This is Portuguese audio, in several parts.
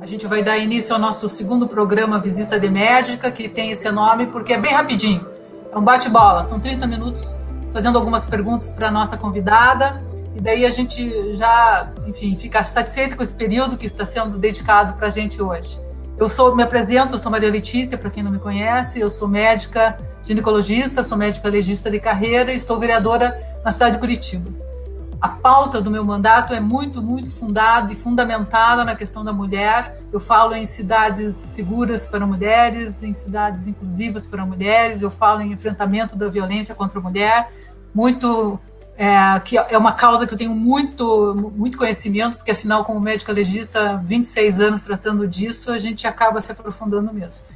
A gente vai dar início ao nosso segundo programa Visita de Médica, que tem esse nome porque é bem rapidinho. É um bate-bola, são 30 minutos fazendo algumas perguntas para a nossa convidada. E daí a gente já, enfim, fica satisfeito com esse período que está sendo dedicado para a gente hoje. Eu sou, me apresento, eu sou Maria Letícia, para quem não me conhece, eu sou médica ginecologista, sou médica legista de carreira e estou vereadora na cidade de Curitiba. A pauta do meu mandato é muito, muito fundada e fundamentada na questão da mulher. Eu falo em cidades seguras para mulheres, em cidades inclusivas para mulheres, eu falo em enfrentamento da violência contra a mulher, muito é, que é uma causa que eu tenho muito, muito conhecimento, porque afinal, como médica legista, 26 anos tratando disso, a gente acaba se aprofundando mesmo.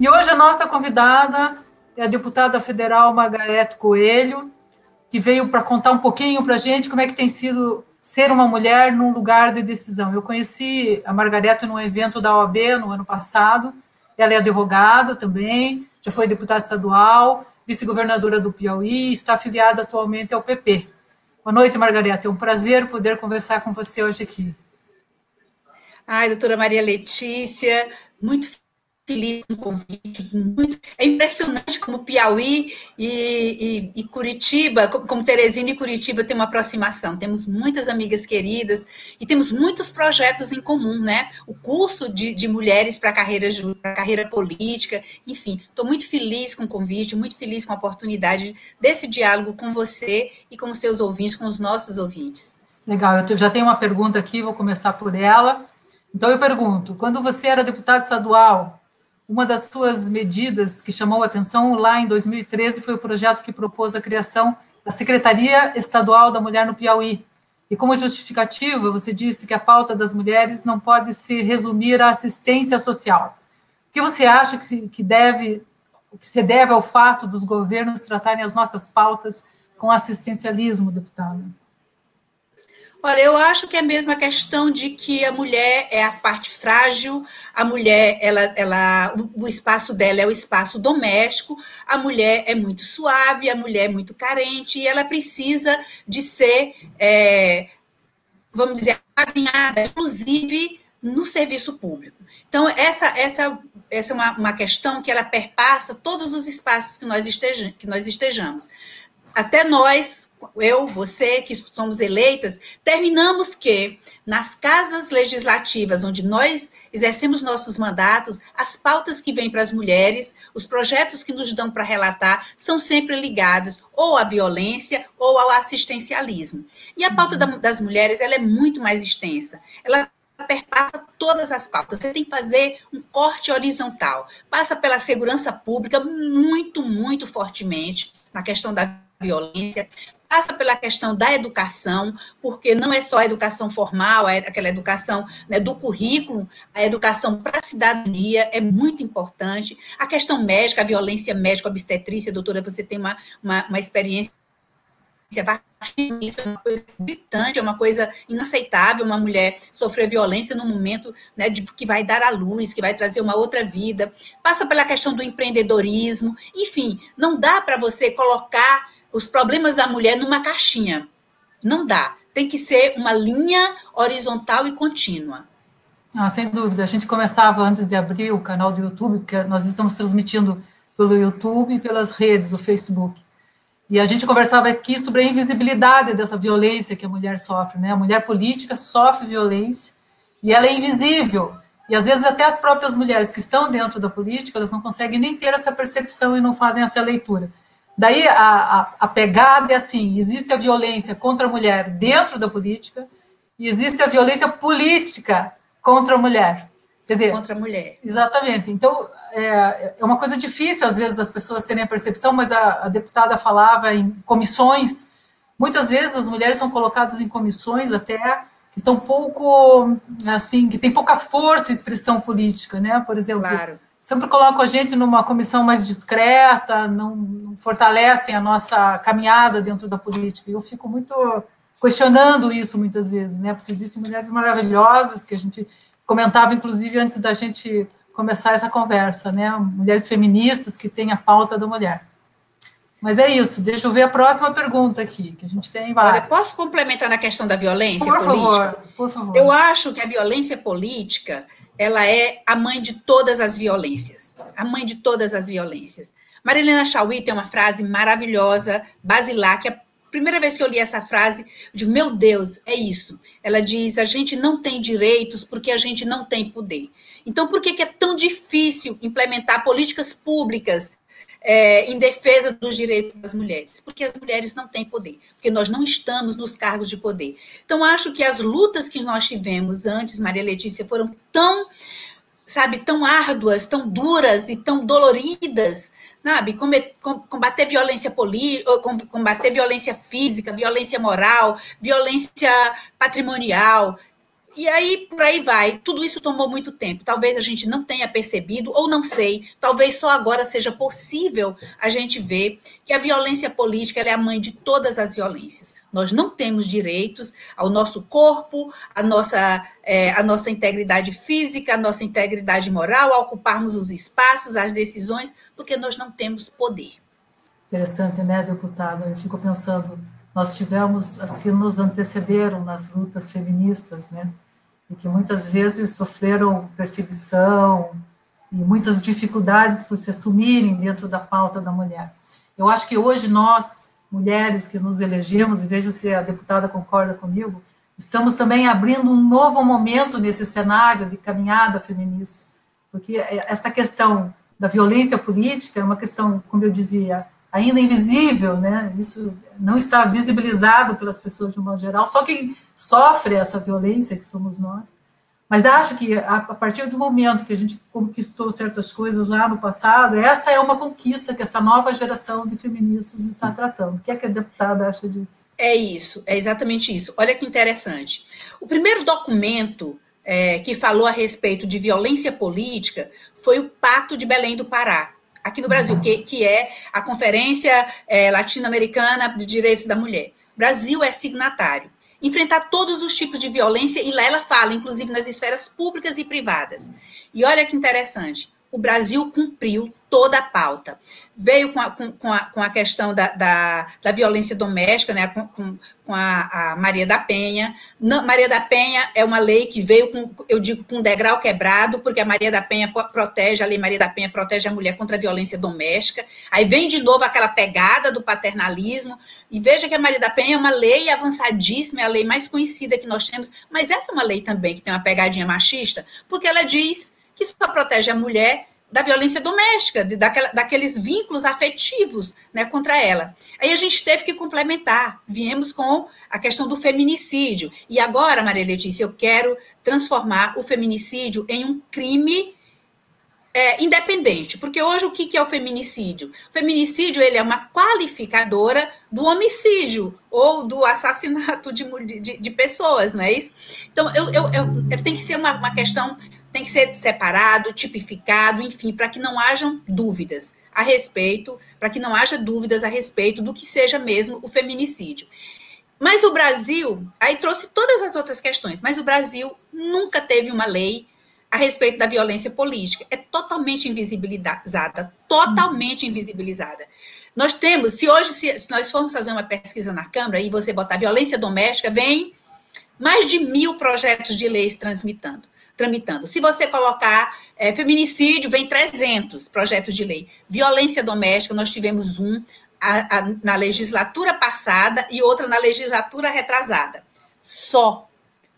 E hoje a nossa convidada é a deputada federal Margarete Coelho, que veio para contar um pouquinho para a gente como é que tem sido ser uma mulher num lugar de decisão. Eu conheci a Margarete num evento da OAB no ano passado, ela é advogada também, já foi deputada estadual, vice-governadora do Piauí e está afiliada atualmente ao PP. Boa noite, Margareta. É um prazer poder conversar com você hoje aqui. Ai, doutora Maria Letícia, muito feliz com o convite. Muito, é impressionante como Piauí e, e, e, Curitiba, como Teresina e Curitiba tem uma aproximação. Temos muitas amigas queridas e temos muitos projetos em comum, né? O curso de, de mulheres para carreira, carreira política, enfim. Estou muito feliz com o convite, muito feliz com a oportunidade desse diálogo com você e com os seus ouvintes, com os nossos ouvintes. Legal, eu já tenho uma pergunta aqui, vou começar por ela. Então eu pergunto, quando você era deputado estadual, uma das suas medidas que chamou atenção lá em 2013 foi o projeto que propôs a criação da Secretaria Estadual da Mulher no Piauí. E como justificativa, você disse que a pauta das mulheres não pode se resumir à assistência social. O que você acha que se, que deve, que se deve ao fato dos governos tratarem as nossas pautas com assistencialismo, deputada? Olha, eu acho que é a mesma questão de que a mulher é a parte frágil, a mulher, ela, ela, o espaço dela é o espaço doméstico, a mulher é muito suave, a mulher é muito carente e ela precisa de ser, é, vamos dizer, alinhada, inclusive no serviço público. Então, essa, essa, essa é uma, uma questão que ela perpassa todos os espaços que nós, esteja, que nós estejamos até nós, eu, você, que somos eleitas, terminamos que nas casas legislativas, onde nós exercemos nossos mandatos, as pautas que vêm para as mulheres, os projetos que nos dão para relatar, são sempre ligados ou à violência ou ao assistencialismo. E a pauta uhum. das mulheres ela é muito mais extensa. Ela perpassa todas as pautas. Você tem que fazer um corte horizontal. Passa pela segurança pública muito, muito fortemente na questão da violência, passa pela questão da educação, porque não é só a educação formal, é aquela educação né, do currículo, a educação para a cidadania é muito importante. A questão médica, a violência médica, obstetrícia, doutora, você tem uma, uma, uma experiência isso é uma coisa gritante, é uma coisa inaceitável uma mulher sofrer violência no momento né, de, que vai dar à luz, que vai trazer uma outra vida. Passa pela questão do empreendedorismo, enfim, não dá para você colocar os problemas da mulher numa caixinha. Não dá. Tem que ser uma linha horizontal e contínua. Ah, sem dúvida. A gente começava antes de abrir o canal do YouTube, porque nós estamos transmitindo pelo YouTube e pelas redes, o Facebook. E a gente conversava aqui sobre a invisibilidade dessa violência que a mulher sofre, né? A mulher política sofre violência e ela é invisível. E às vezes até as próprias mulheres que estão dentro da política, elas não conseguem nem ter essa percepção e não fazem essa leitura. Daí a, a, a, pegada é assim: existe a violência contra a mulher dentro da política e existe a violência política contra a mulher. Quer dizer, contra a mulher. Exatamente. Então, é, é uma coisa difícil, às vezes, das pessoas terem a percepção, mas a, a deputada falava em comissões. Muitas vezes as mulheres são colocadas em comissões até que são pouco, assim, que tem pouca força e expressão política, né? Por exemplo, claro sempre colocam a gente numa comissão mais discreta, não, não fortalecem a nossa caminhada dentro da política. E eu fico muito questionando isso muitas vezes, né? Porque existem mulheres maravilhosas que a gente comentava, inclusive, antes da gente começar essa conversa, né? Mulheres feministas que têm a pauta da mulher. Mas é isso, deixa eu ver a próxima pergunta aqui, que a gente tem várias. Posso complementar na questão da violência por política? Favor, por favor. Eu acho que a violência política ela é a mãe de todas as violências. A mãe de todas as violências. Marilena Chauí tem uma frase maravilhosa, basilar, que a primeira vez que eu li essa frase, eu digo, meu Deus, é isso. Ela diz: a gente não tem direitos porque a gente não tem poder. Então, por que, que é tão difícil implementar políticas públicas é, em defesa dos direitos das mulheres? Porque as mulheres não têm poder, porque nós não estamos nos cargos de poder. Então, acho que as lutas que nós tivemos antes, Maria Letícia, foram tão, sabe, tão árduas, tão duras e tão doloridas, sabe? Combater violência política, combater violência física, violência moral, violência patrimonial, e aí, por aí vai. Tudo isso tomou muito tempo. Talvez a gente não tenha percebido, ou não sei. Talvez só agora seja possível a gente ver que a violência política é a mãe de todas as violências. Nós não temos direitos ao nosso corpo, à nossa, é, a nossa integridade física, à nossa integridade moral, a ocuparmos os espaços, as decisões, porque nós não temos poder. Interessante, né, deputada? Eu fico pensando nós tivemos as que nos antecederam nas lutas feministas, né? E que muitas vezes sofreram perseguição e muitas dificuldades por se assumirem dentro da pauta da mulher. Eu acho que hoje nós, mulheres que nos elegemos, e veja se a deputada concorda comigo, estamos também abrindo um novo momento nesse cenário de caminhada feminista, porque essa questão da violência política é uma questão, como eu dizia, ainda invisível, né? Isso não está visibilizado pelas pessoas de um modo geral. Só quem sofre essa violência que somos nós. Mas acho que a partir do momento que a gente conquistou certas coisas lá no passado, essa é uma conquista que essa nova geração de feministas está tratando. O que é que a deputada acha disso? É isso, é exatamente isso. Olha que interessante. O primeiro documento é, que falou a respeito de violência política foi o Pacto de Belém do Pará, aqui no Brasil, que, que é a Conferência é, Latino-Americana de Direitos da Mulher. O Brasil é signatário. Enfrentar todos os tipos de violência, e lá ela fala, inclusive nas esferas públicas e privadas. E olha que interessante, o Brasil cumpriu toda a pauta. Veio com a, com, a, com a questão da, da, da, violência doméstica, né, com, com a, a, Maria da Penha. Maria da Penha é uma lei que veio com, eu digo, com um degrau quebrado, porque a Maria da Penha protege, a lei Maria da Penha protege a mulher contra a violência doméstica. Aí vem de novo aquela pegada do paternalismo. E veja que a Maria da Penha é uma lei avançadíssima, é a lei mais conhecida que nós temos, mas é uma lei também que tem uma pegadinha machista, porque ela diz que só protege a mulher da violência doméstica, de, daquela, daqueles vínculos afetivos né, contra ela. Aí a gente teve que complementar, viemos com a questão do feminicídio. E agora, Maria Letícia, eu quero transformar o feminicídio em um crime é, independente, porque hoje o que, que é o feminicídio? O feminicídio ele é uma qualificadora do homicídio ou do assassinato de, de, de pessoas, não é isso? Então, eu, eu, eu, tem que ser uma, uma questão tem que ser separado, tipificado, enfim, para que não hajam dúvidas a respeito, para que não haja dúvidas a respeito do que seja mesmo o feminicídio. Mas o Brasil, aí trouxe todas as outras questões, mas o Brasil nunca teve uma lei a respeito da violência política. É totalmente invisibilizada, totalmente invisibilizada. Nós temos, se hoje, se, se nós formos fazer uma pesquisa na Câmara e você botar violência doméstica, vem mais de mil projetos de leis transmitando tramitando. Se você colocar é, feminicídio, vem 300 projetos de lei. Violência doméstica, nós tivemos um a, a, na legislatura passada e outra na legislatura retrasada. Só.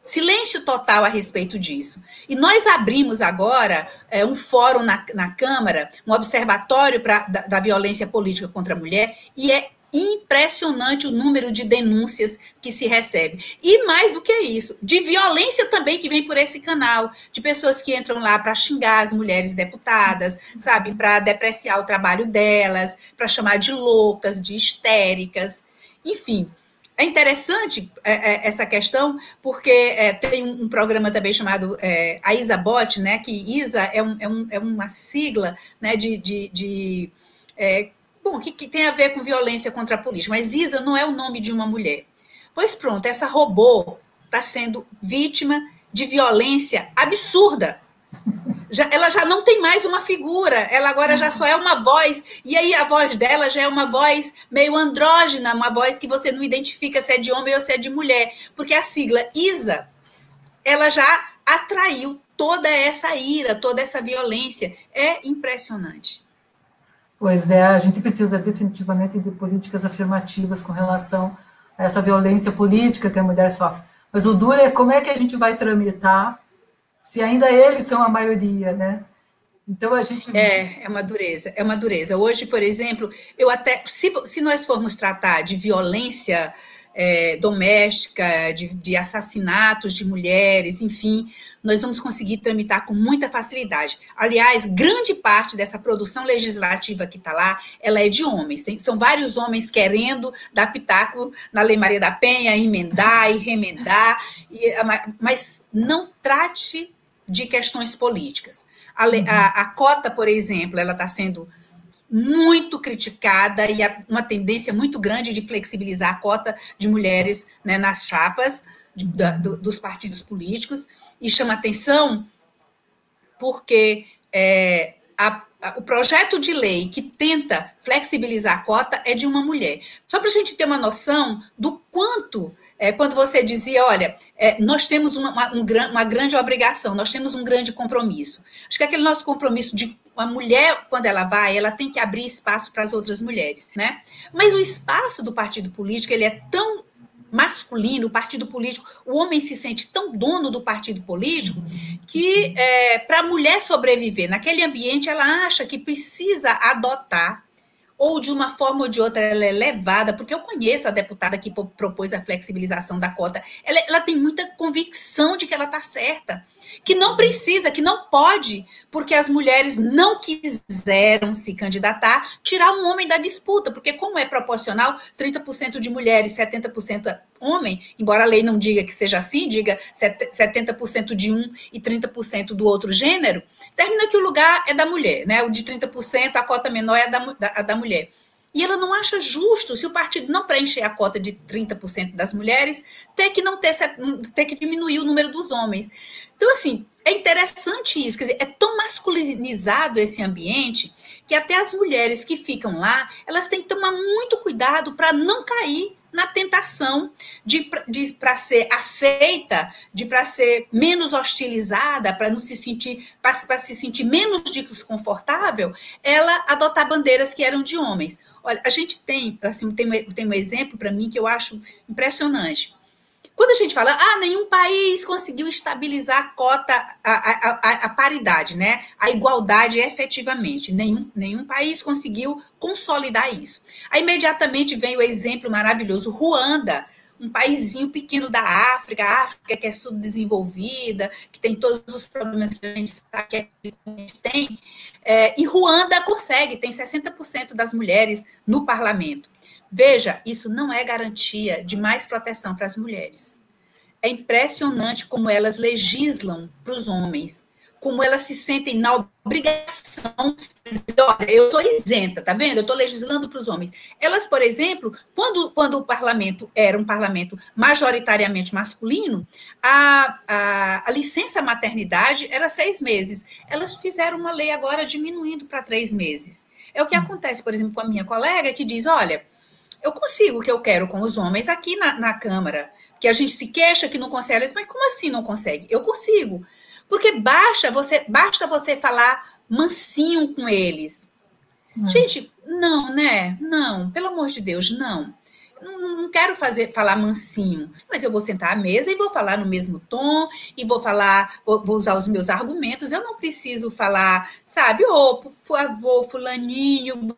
Silêncio total a respeito disso. E nós abrimos agora é, um fórum na, na Câmara, um observatório pra, da, da violência política contra a mulher, e é impressionante o número de denúncias que se recebe. E mais do que isso, de violência também que vem por esse canal, de pessoas que entram lá para xingar as mulheres deputadas, sabe, para depreciar o trabalho delas, para chamar de loucas, de histéricas, enfim. É interessante é, é, essa questão, porque é, tem um, um, programa também chamado é, a ISABOT, né, que ISA é, um, é, um, é uma sigla né, de, de, de Bom, que, que tem a ver com violência contra a polícia, mas Isa não é o nome de uma mulher. Pois pronto, essa robô está sendo vítima de violência absurda. Já, ela já não tem mais uma figura, ela agora já só é uma voz, e aí a voz dela já é uma voz meio andrógena, uma voz que você não identifica se é de homem ou se é de mulher, porque a sigla ISA, ela já atraiu toda essa ira, toda essa violência. É impressionante. Pois é, a gente precisa definitivamente de políticas afirmativas com relação a essa violência política que a mulher sofre. Mas o duro é como é que a gente vai tramitar se ainda eles são a maioria, né? Então a gente. É, é uma dureza, é uma dureza. Hoje, por exemplo, eu até. Se, se nós formos tratar de violência é, doméstica, de, de, assassinatos de mulheres, enfim, nós vamos conseguir tramitar com muita facilidade. Aliás, grande parte dessa produção legislativa que está lá, ela é de homens. Tem, são vários homens querendo dar pitaco na Lei Maria da Penha, emendar e remendar, e, mas não trate de questões políticas. A, a, a cota, por exemplo, ela está sendo muito criticada e uma tendência muito grande de flexibilizar a cota de mulheres né, nas chapas de, da, do, dos partidos políticos, e chama atenção porque é, a, a, o projeto de lei que tenta flexibilizar a cota é de uma mulher. Só para a gente ter uma noção do quanto, é, quando você dizia, olha, é, nós temos uma, uma, um, uma grande obrigação, nós temos um grande compromisso. Acho que aquele nosso compromisso de uma mulher, quando ela vai, ela tem que abrir espaço para as outras mulheres, né? Mas o espaço do partido político, ele é tão masculino, o partido político, o homem se sente tão dono do partido político que é, para a mulher sobreviver naquele ambiente, ela acha que precisa adotar ou de uma forma ou de outra ela é levada, porque eu conheço a deputada que propôs a flexibilização da cota, ela, ela tem muita convicção de que ela está certa que não precisa, que não pode, porque as mulheres não quiseram se candidatar, tirar um homem da disputa, porque como é proporcional, 30% de mulheres, 70% homem, embora a lei não diga que seja assim, diga 70% de um e 30% do outro gênero, termina que o lugar é da mulher, né? O de 30%, a cota menor é da, da, da mulher. E ela não acha justo, se o partido não preencher a cota de 30% das mulheres, ter que não ter, ter que diminuir o número dos homens. Então, assim, é interessante isso, quer dizer, é tão masculinizado esse ambiente que até as mulheres que ficam lá, elas têm que tomar muito cuidado para não cair na tentação de, de para ser aceita, de para ser menos hostilizada, para não se sentir, para se sentir menos desconfortável, ela adotar bandeiras que eram de homens. Olha, a gente tem, assim, tem, tem um exemplo para mim que eu acho impressionante. Quando a gente fala, ah, nenhum país conseguiu estabilizar a cota, a, a, a, paridade, né? A igualdade efetivamente. Nenhum, nenhum país conseguiu consolidar isso. Aí imediatamente vem o exemplo maravilhoso, Ruanda, um paísinho pequeno da África, África que é subdesenvolvida, que tem todos os problemas que a gente sabe que a gente tem. É, e Ruanda consegue, tem 60% das mulheres no parlamento. Veja, isso não é garantia de mais proteção para as mulheres. É impressionante como elas legislam para os homens, como elas se sentem na obrigação de dizer, olha, eu estou isenta, tá vendo? Eu estou legislando para os homens. Elas, por exemplo, quando, quando o parlamento era um parlamento majoritariamente masculino, a, a, a licença maternidade era seis meses. Elas fizeram uma lei agora diminuindo para três meses. É o que acontece, por exemplo, com a minha colega que diz, olha, eu consigo o que eu quero com os homens aqui na, na Câmara, que a gente se queixa que não consegue, mas como assim não consegue? Eu consigo. Porque basta você, basta você falar mansinho com eles. Hum. Gente, não, né? Não, pelo amor de Deus, não. Não, não quero fazer falar mansinho, mas eu vou sentar à mesa e vou falar no mesmo tom e vou falar, vou, vou usar os meus argumentos. Eu não preciso falar, sabe, ô, oh, por favor, fulaninho,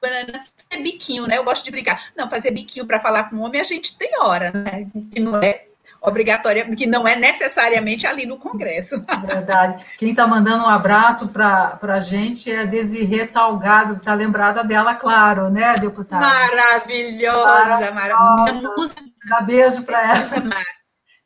fazer biquinho, né? Eu gosto de brincar. Não, fazer biquinho para falar com o homem a gente tem hora, né? Que não é obrigatória, que não é necessariamente ali no Congresso. Verdade. Quem está mandando um abraço para a gente é a Desirê Salgado, está lembrada dela, claro, né, deputada? Maravilhosa, maravilhosa. Dá beijo para ela.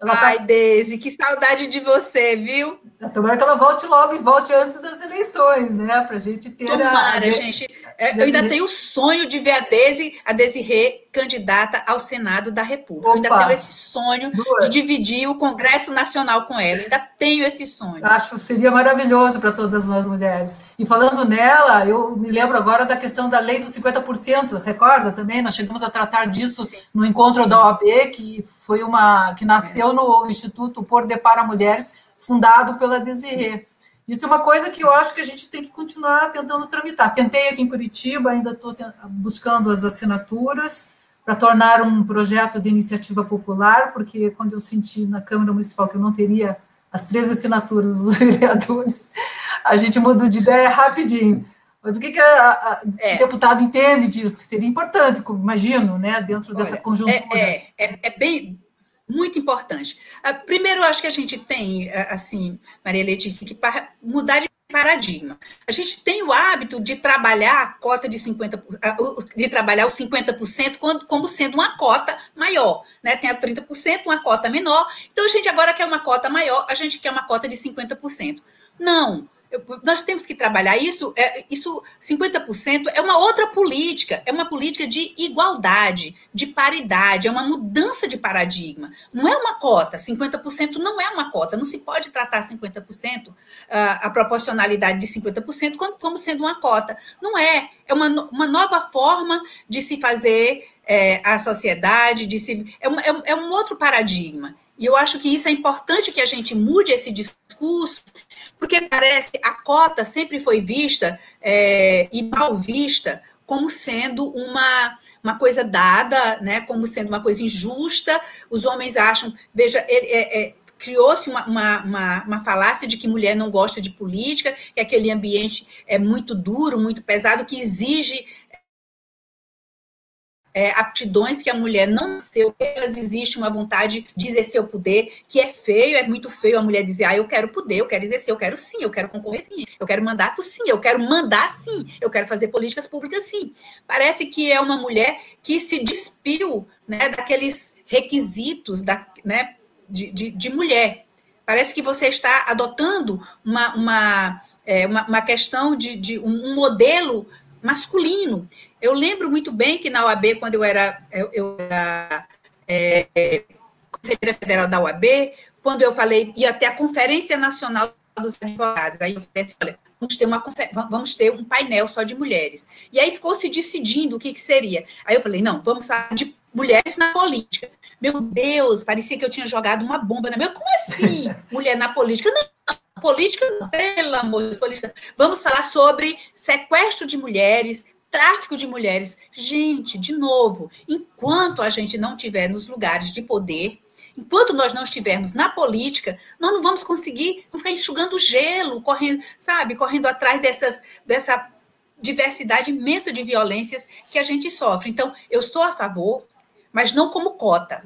Ela tá Ai, tá... Deise, que saudade de você, viu? Tomara que ela volte logo e volte antes das eleições, né? Para a gente ter Tomara, a... gente. É, eu ainda tenho o sonho de ver a Desi, a Desirê candidata ao Senado da República. Opa, eu ainda tenho esse sonho duas. de dividir o Congresso Nacional com ela. Eu ainda tenho esse sonho. Acho que seria maravilhoso para todas nós mulheres. E falando nela, eu me lembro agora da questão da lei dos 50%. Recorda também? Nós chegamos a tratar disso Sim. no encontro da OAB, que foi uma que nasceu é. no Instituto Por de para Mulheres fundado pela Desirê. Isso é uma coisa que eu acho que a gente tem que continuar tentando tramitar. Tentei aqui em Curitiba, ainda estou buscando as assinaturas para tornar um projeto de iniciativa popular, porque quando eu senti na Câmara Municipal que eu não teria as três assinaturas dos vereadores, a gente mudou de ideia rapidinho. Mas o que, que a, a é. deputado entende disso? Que seria importante, imagino, né, dentro Olha, dessa conjuntura. É, é, é, bem muito importante. Ah, primeiro, acho que a gente tem, ah, assim, Maria Letícia, que mudar de paradigma. A gente tem o hábito de trabalhar a cota de 50%, ah, de trabalhar os 50% como sendo uma cota maior, né? Tem a 30%, uma cota menor. Então a gente agora quer uma cota maior, a gente quer uma cota de 50%. Não, nós temos que trabalhar isso, é, isso 50% é uma outra política, é uma política de igualdade, de paridade, é uma mudança de paradigma. Não é uma cota, 50% não é uma cota, não se pode tratar 50%, a proporcionalidade de 50% como sendo uma cota. Não é, é uma, uma nova forma de se fazer é, a sociedade, de se, é, um, é, é um outro paradigma. E eu acho que isso é importante que a gente mude esse discurso porque parece a cota sempre foi vista é, e mal vista como sendo uma, uma coisa dada, né, como sendo uma coisa injusta. Os homens acham, veja, é, é, criou-se uma, uma, uma, uma, falácia de que mulher não gosta de política, que aquele ambiente é muito duro, muito pesado, que exige é, aptidões que a mulher não nasceu, elas existe uma vontade de exercer o poder, que é feio, é muito feio a mulher dizer, ah, eu quero poder, eu quero exercer, eu quero sim, eu quero concorrer sim, eu quero mandato sim, eu quero mandar sim, eu quero fazer políticas públicas sim. Parece que é uma mulher que se despiu né, daqueles requisitos da, né, de, de, de mulher. Parece que você está adotando uma, uma, é, uma, uma, questão de, de um modelo masculino. Eu lembro muito bem que na OAB, quando eu era, eu, eu era é, conselheira federal da OAB, quando eu falei, ia até a Conferência Nacional dos Advogados, aí eu falei assim, olha, vamos ter, uma, vamos ter um painel só de mulheres. E aí ficou se decidindo o que, que seria. Aí eu falei, não, vamos falar de mulheres na política. Meu Deus, parecia que eu tinha jogado uma bomba na minha. Como assim, mulher na política? Não, política, pelo amor de Deus, política. Vamos falar sobre sequestro de mulheres, tráfico de mulheres. Gente, de novo, enquanto a gente não tiver nos lugares de poder, enquanto nós não estivermos na política, nós não vamos conseguir vamos ficar enxugando gelo, correndo, sabe, correndo atrás dessas, dessa diversidade imensa de violências que a gente sofre. Então, eu sou a favor, mas não como cota,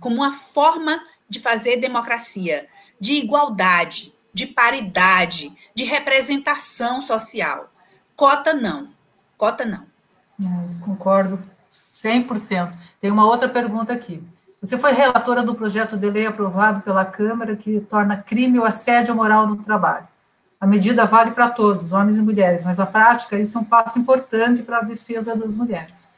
como uma forma de fazer democracia, de igualdade, de paridade, de representação social. Cota não. Cota não. É, concordo 100%. Tem uma outra pergunta aqui. Você foi relatora do projeto de lei aprovado pela Câmara que torna crime o assédio moral no trabalho. A medida vale para todos, homens e mulheres, mas a prática isso é um passo importante para a defesa das mulheres.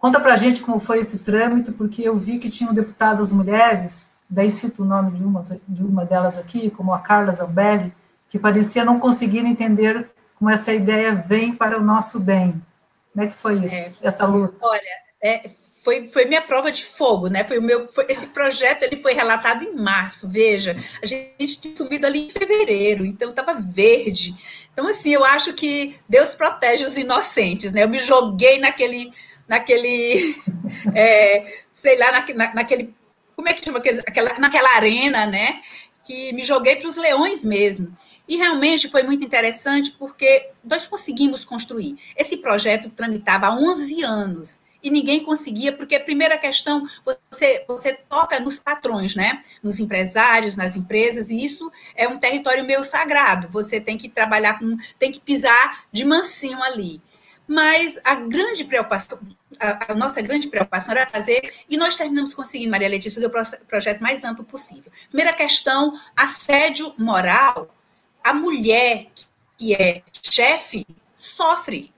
Conta para a gente como foi esse trâmite, porque eu vi que tinham deputadas mulheres, daí cito o nome de uma, de uma delas aqui, como a Carla Zambelli, que parecia não conseguir entender como essa ideia vem para o nosso bem. Como é que foi isso, é, essa luta? Olha, é, foi, foi minha prova de fogo, né? Foi o meu, foi, esse projeto ele foi relatado em março. Veja, a gente tinha subido ali em fevereiro, então estava verde. Então assim, eu acho que Deus protege os inocentes, né? Eu me joguei naquele, naquele, é, sei lá, na, naquele, como é que chama aquela, naquela arena, né? Que me joguei para os leões mesmo. E realmente foi muito interessante porque nós conseguimos construir. Esse projeto tramitava há 11 anos e ninguém conseguia, porque a primeira questão, você, você toca nos patrões, né? Nos empresários, nas empresas, e isso é um território meio sagrado. Você tem que trabalhar com, tem que pisar de mansinho ali. Mas a grande preocupação, a, a, nossa grande preocupação era fazer, e nós terminamos conseguindo, Maria Letícia, fazer o projeto mais amplo possível. Primeira questão, assédio moral a mulher que é chefe sofre.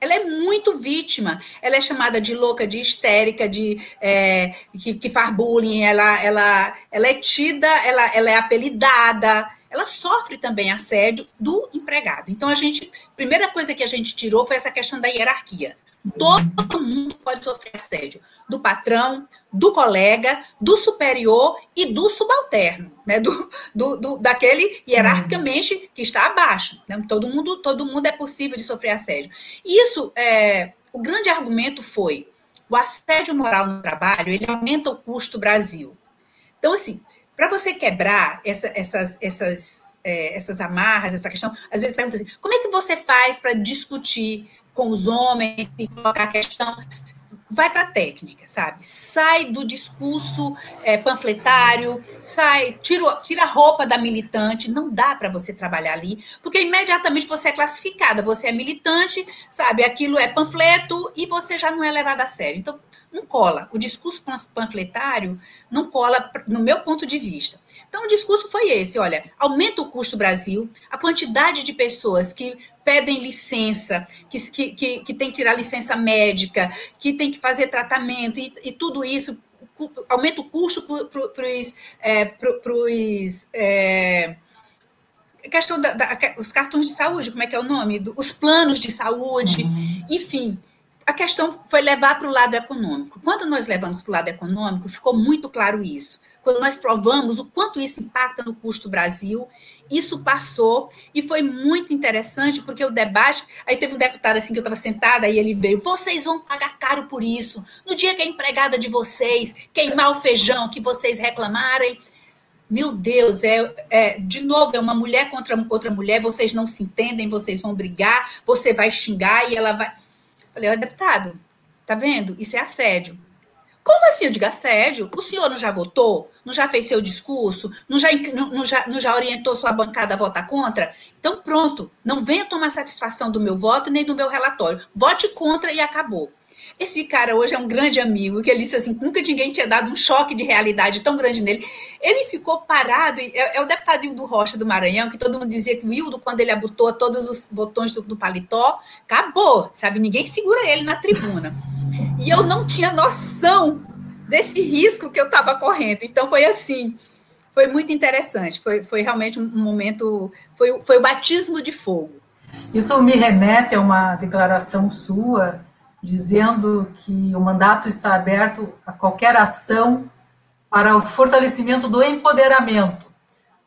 Ela é muito vítima. Ela é chamada de louca, de histérica, de é, que, que, faz bullying. Ela, ela, ela é tida, ela, ela é apelidada. Ela sofre também assédio do empregado. Então a gente, primeira coisa que a gente tirou foi essa questão da hierarquia. Todo mundo pode sofrer assédio, do patrão, do colega, do superior e do subalterno, né? Do, do, do daquele hierarquicamente que está abaixo. Né? Todo mundo, todo mundo é possível de sofrer assédio. Isso, é, o grande argumento foi o assédio moral no trabalho, ele aumenta o custo Brasil. Então, assim, para você quebrar essa, essas, essas, é, essas amarras, essa questão, às vezes pergunta assim: como é que você faz para discutir com os homens e colocar a questão? Vai para a técnica, sabe? Sai do discurso é, panfletário, sai, tira, tira a roupa da militante. Não dá para você trabalhar ali, porque imediatamente você é classificada. Você é militante, sabe? Aquilo é panfleto e você já não é levada a sério. Então, não cola. O discurso panfletário não cola, no meu ponto de vista. Então, o discurso foi esse: olha, aumenta o custo Brasil, a quantidade de pessoas que pedem licença, que, que, que, tem que tirar licença médica, que tem que fazer tratamento, e, e tudo isso aumenta o custo para os. É, pros, é, questão da, da, os cartões de saúde, como é que é o nome? Do, os planos de saúde, uhum. enfim a questão foi levar para o lado econômico. Quando nós levamos para o lado econômico, ficou muito claro isso. Quando nós provamos o quanto isso impacta no custo Brasil, isso passou e foi muito interessante, porque o debate. Aí teve um deputado assim que eu estava sentada, e ele veio: vocês vão pagar caro por isso. No dia que a empregada de vocês queimar o feijão que vocês reclamarem. Meu Deus, é, é de novo, é uma mulher contra outra mulher, vocês não se entendem, vocês vão brigar, você vai xingar e ela vai Falei, ó, deputado, tá vendo? Isso é assédio. Como assim? Eu digo assédio? O senhor não já votou? Não já fez seu discurso? Não já, não, não já, não já orientou sua bancada a votar contra? Então, pronto. Não venha tomar satisfação do meu voto nem do meu relatório. Vote contra e acabou. Esse cara hoje é um grande amigo, que ele disse assim, nunca ninguém tinha dado um choque de realidade tão grande nele. Ele ficou parado, é, é o deputado Hildo Rocha do Maranhão, que todo mundo dizia que o Hildo, quando ele abotou todos os botões do, do paletó, acabou, sabe? Ninguém segura ele na tribuna. E eu não tinha noção desse risco que eu estava correndo. Então foi assim, foi muito interessante. Foi, foi realmente um momento, foi, foi o batismo de fogo. Isso me remete a uma declaração sua dizendo que o mandato está aberto a qualquer ação para o fortalecimento do empoderamento.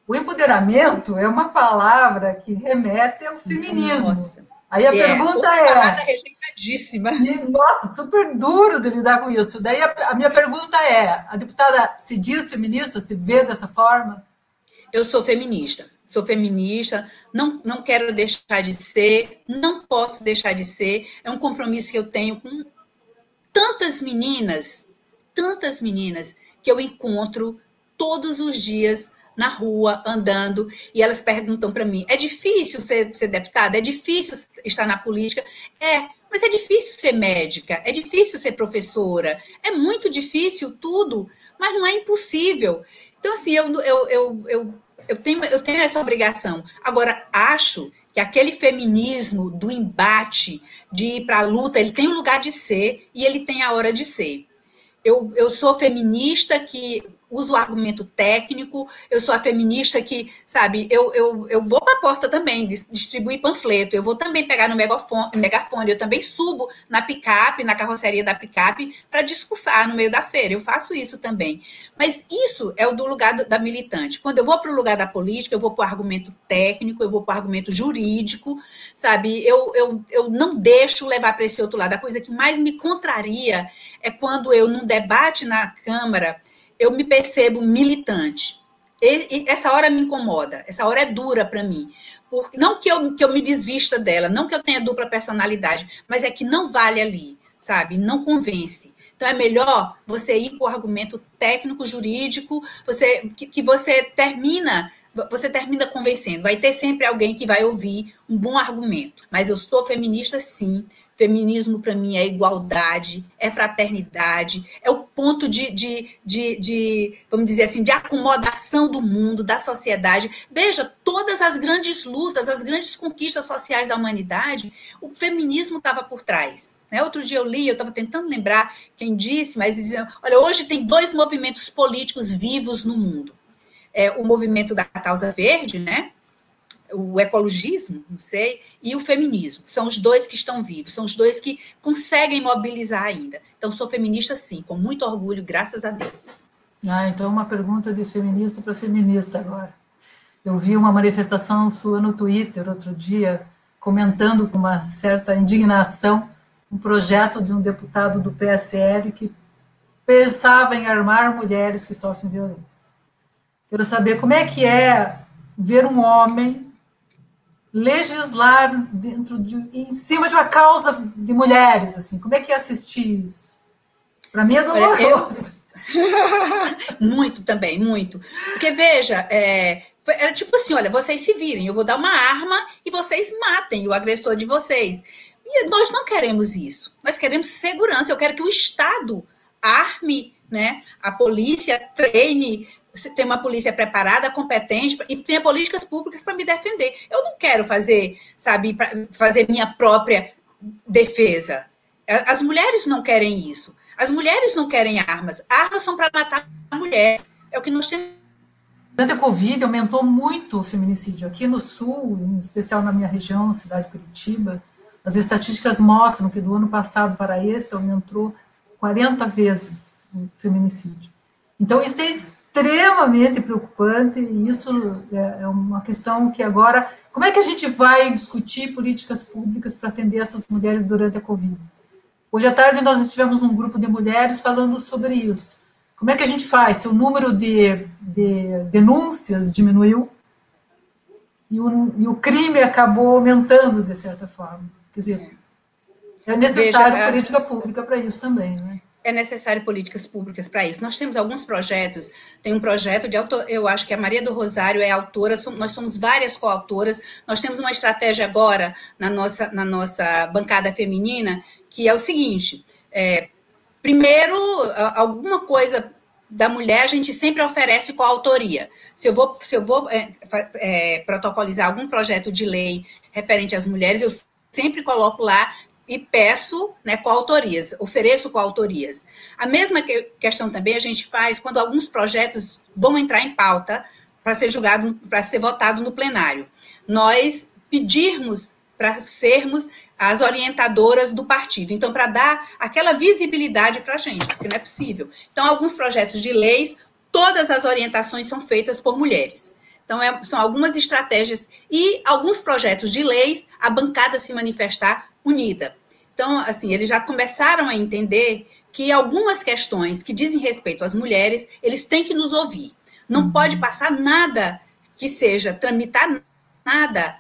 O empoderamento é uma palavra que remete ao feminismo. Nossa. Aí a é, pergunta é. Palavra rejeitadíssima. E, nossa, super duro de lidar com isso. Daí a, a minha pergunta é: a deputada se diz feminista, se vê dessa forma? Eu sou feminista sou feminista, não, não quero deixar de ser, não posso deixar de ser. É um compromisso que eu tenho com tantas meninas, tantas meninas que eu encontro todos os dias na rua, andando, e elas perguntam para mim: é difícil ser, ser deputada? É difícil estar na política? É, mas é difícil ser médica, é difícil ser professora, é muito difícil tudo, mas não é impossível. Então, assim, eu, eu, eu, eu eu tenho, eu tenho essa obrigação. Agora, acho que aquele feminismo do embate, de ir para a luta, ele tem um lugar de ser e ele tem a hora de ser. Eu, eu sou feminista que uso argumento técnico, eu sou a feminista que, sabe, eu, eu, eu vou para a porta também, distribuir panfleto, eu vou também pegar no megafone, megafone eu também subo na picape, na carroceria da picape, para discursar no meio da feira, eu faço isso também. Mas isso é o do lugar do, da militante. Quando eu vou para o lugar da política, eu vou para o argumento técnico, eu vou para o argumento jurídico, sabe, eu, eu, eu não deixo levar para esse outro lado. A coisa que mais me contraria é quando eu, num debate na Câmara, eu me percebo militante. E, e essa hora me incomoda, essa hora é dura para mim. Porque, não que eu, que eu me desvista dela, não que eu tenha dupla personalidade, mas é que não vale ali, sabe? Não convence. Então é melhor você ir para o argumento técnico, jurídico, você, que, que você termina você termina convencendo. Vai ter sempre alguém que vai ouvir um bom argumento. Mas eu sou feminista, sim. Feminismo para mim é igualdade, é fraternidade, é o ponto de, de, de, de, vamos dizer assim, de acomodação do mundo, da sociedade. Veja, todas as grandes lutas, as grandes conquistas sociais da humanidade, o feminismo estava por trás. Né? Outro dia eu li, eu estava tentando lembrar quem disse, mas diziam: olha, hoje tem dois movimentos políticos vivos no mundo. É, o movimento da causa verde, né? o ecologismo, não sei, e o feminismo. São os dois que estão vivos, são os dois que conseguem mobilizar ainda. Então, sou feminista, sim, com muito orgulho, graças a Deus. Ah, então uma pergunta de feminista para feminista agora. Eu vi uma manifestação sua no Twitter outro dia, comentando com uma certa indignação um projeto de um deputado do PSL que pensava em armar mulheres que sofrem violência. Quero saber como é que é ver um homem legislar dentro de, em cima de uma causa de mulheres, assim. Como é que é assistir isso? Para mim é doloroso. muito também, muito. Porque veja, é, era tipo assim, olha, vocês se virem, eu vou dar uma arma e vocês matem o agressor de vocês. E nós não queremos isso. Nós queremos segurança. Eu quero que o Estado arme, né? A polícia treine, tem uma polícia preparada, competente e tenha políticas públicas para me defender. Eu não quero fazer, sabe, fazer minha própria defesa. As mulheres não querem isso. As mulheres não querem armas. Armas são para matar a mulher. É o que nós temos. Durante a Covid, aumentou muito o feminicídio. Aqui no Sul, em especial na minha região, cidade de Curitiba, as estatísticas mostram que do ano passado para este aumentou 40 vezes o feminicídio. Então, isso é extremamente preocupante e isso é, é uma questão que agora. Como é que a gente vai discutir políticas públicas para atender essas mulheres durante a Covid? Hoje à tarde nós estivemos num grupo de mulheres falando sobre isso. Como é que a gente faz se o número de, de denúncias diminuiu e o, e o crime acabou aumentando de certa forma? Quer dizer, é necessário Veja, política pública para isso também, né? É necessário políticas públicas para isso. Nós temos alguns projetos, tem um projeto de autor, eu acho que a Maria do Rosário é autora, nós somos várias coautoras, nós temos uma estratégia agora na nossa, na nossa bancada feminina, que é o seguinte: é, primeiro, alguma coisa da mulher a gente sempre oferece coautoria. Se eu vou, se eu vou é, é, protocolizar algum projeto de lei referente às mulheres, eu sempre coloco lá e peço né, coautorias, ofereço coautorias. A mesma que, questão também a gente faz quando alguns projetos vão entrar em pauta para ser julgado, para ser votado no plenário. Nós pedirmos para sermos as orientadoras do partido. Então, para dar aquela visibilidade para a gente, porque não é possível. Então, alguns projetos de leis, todas as orientações são feitas por mulheres. Então, é, são algumas estratégias e alguns projetos de leis, a bancada se manifestar unida. Então, assim, eles já começaram a entender que algumas questões que dizem respeito às mulheres, eles têm que nos ouvir. Não uhum. pode passar nada que seja tramitar nada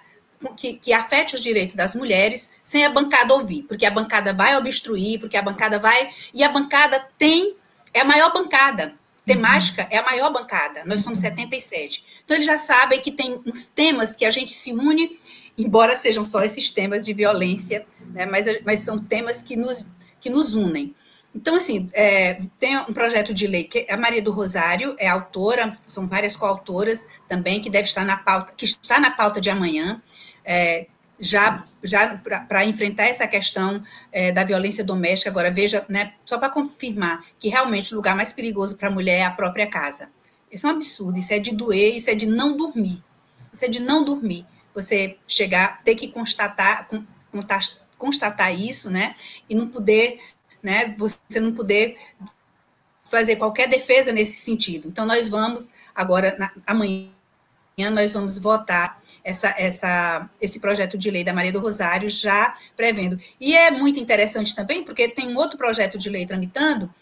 que, que, afete os direitos das mulheres sem a bancada ouvir, porque a bancada vai obstruir, porque a bancada vai. E a bancada tem. É a maior bancada temática é a maior bancada, nós somos 77. Então, eles já sabem que tem uns temas que a gente se une, embora sejam só esses temas de violência, né, mas, mas são temas que nos, que nos unem. Então, assim, é, tem um projeto de lei que a Maria do Rosário é autora, são várias coautoras também, que deve estar na pauta, que está na pauta de amanhã. É, já, já para enfrentar essa questão é, da violência doméstica. Agora, veja, né, só para confirmar que realmente o lugar mais perigoso para a mulher é a própria casa. Isso é um absurdo, isso é de doer, isso é de não dormir. Isso é de não dormir. Você chegar, ter que constatar, constatar isso, né? E não poder, né? Você não poder fazer qualquer defesa nesse sentido. Então, nós vamos, agora, na, amanhã, nós vamos votar essa, essa, esse projeto de lei da Maria do Rosário já prevendo. E é muito interessante também, porque tem um outro projeto de lei tramitando,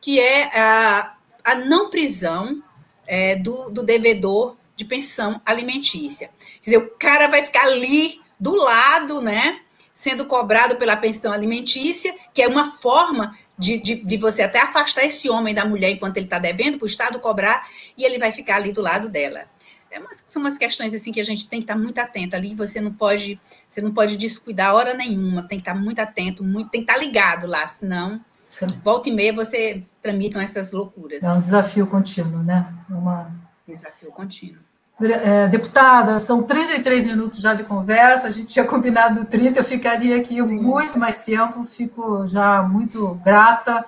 que é a, a não prisão é, do, do devedor de pensão alimentícia. Quer dizer, o cara vai ficar ali do lado, né? Sendo cobrado pela pensão alimentícia, que é uma forma de, de, de, você até afastar esse homem da mulher enquanto ele está devendo para o Estado cobrar, e ele vai ficar ali do lado dela é umas, são umas questões assim que a gente tem que estar muito atento ali. Você não pode, você não pode descuidar hora nenhuma. Tem que estar muito atento, muito, tem que estar ligado lá, senão Sim. volta e meia você tramitam essas loucuras. É um desafio contínuo, né? É uma... Desafio contínuo. É, deputada, são 33 minutos já de conversa, a gente tinha combinado 30, eu ficaria aqui muito mais tempo, fico já muito grata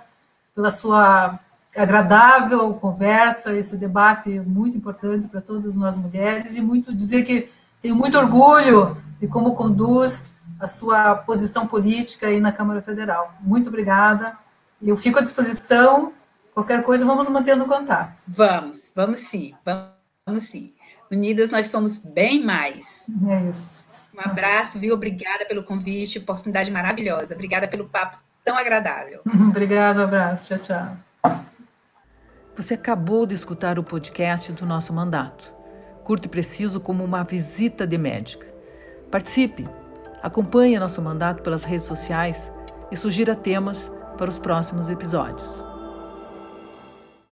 pela sua agradável conversa, esse debate muito importante para todas nós mulheres, e muito dizer que Tenho muito orgulho de como conduz a sua posição política aí na Câmara Federal. Muito obrigada. Eu fico à disposição. Qualquer coisa, vamos mantendo contato. Vamos, vamos sim, vamos sim. Unidas nós somos bem mais. É isso. Um abraço, viu? Obrigada pelo convite, oportunidade maravilhosa. Obrigada pelo papo tão agradável. Obrigada, um abraço. Tchau, tchau. Você acabou de escutar o podcast do nosso mandato. Curto e preciso como uma visita de médica. Participe, acompanhe nosso mandato pelas redes sociais e sugira temas para os próximos episódios.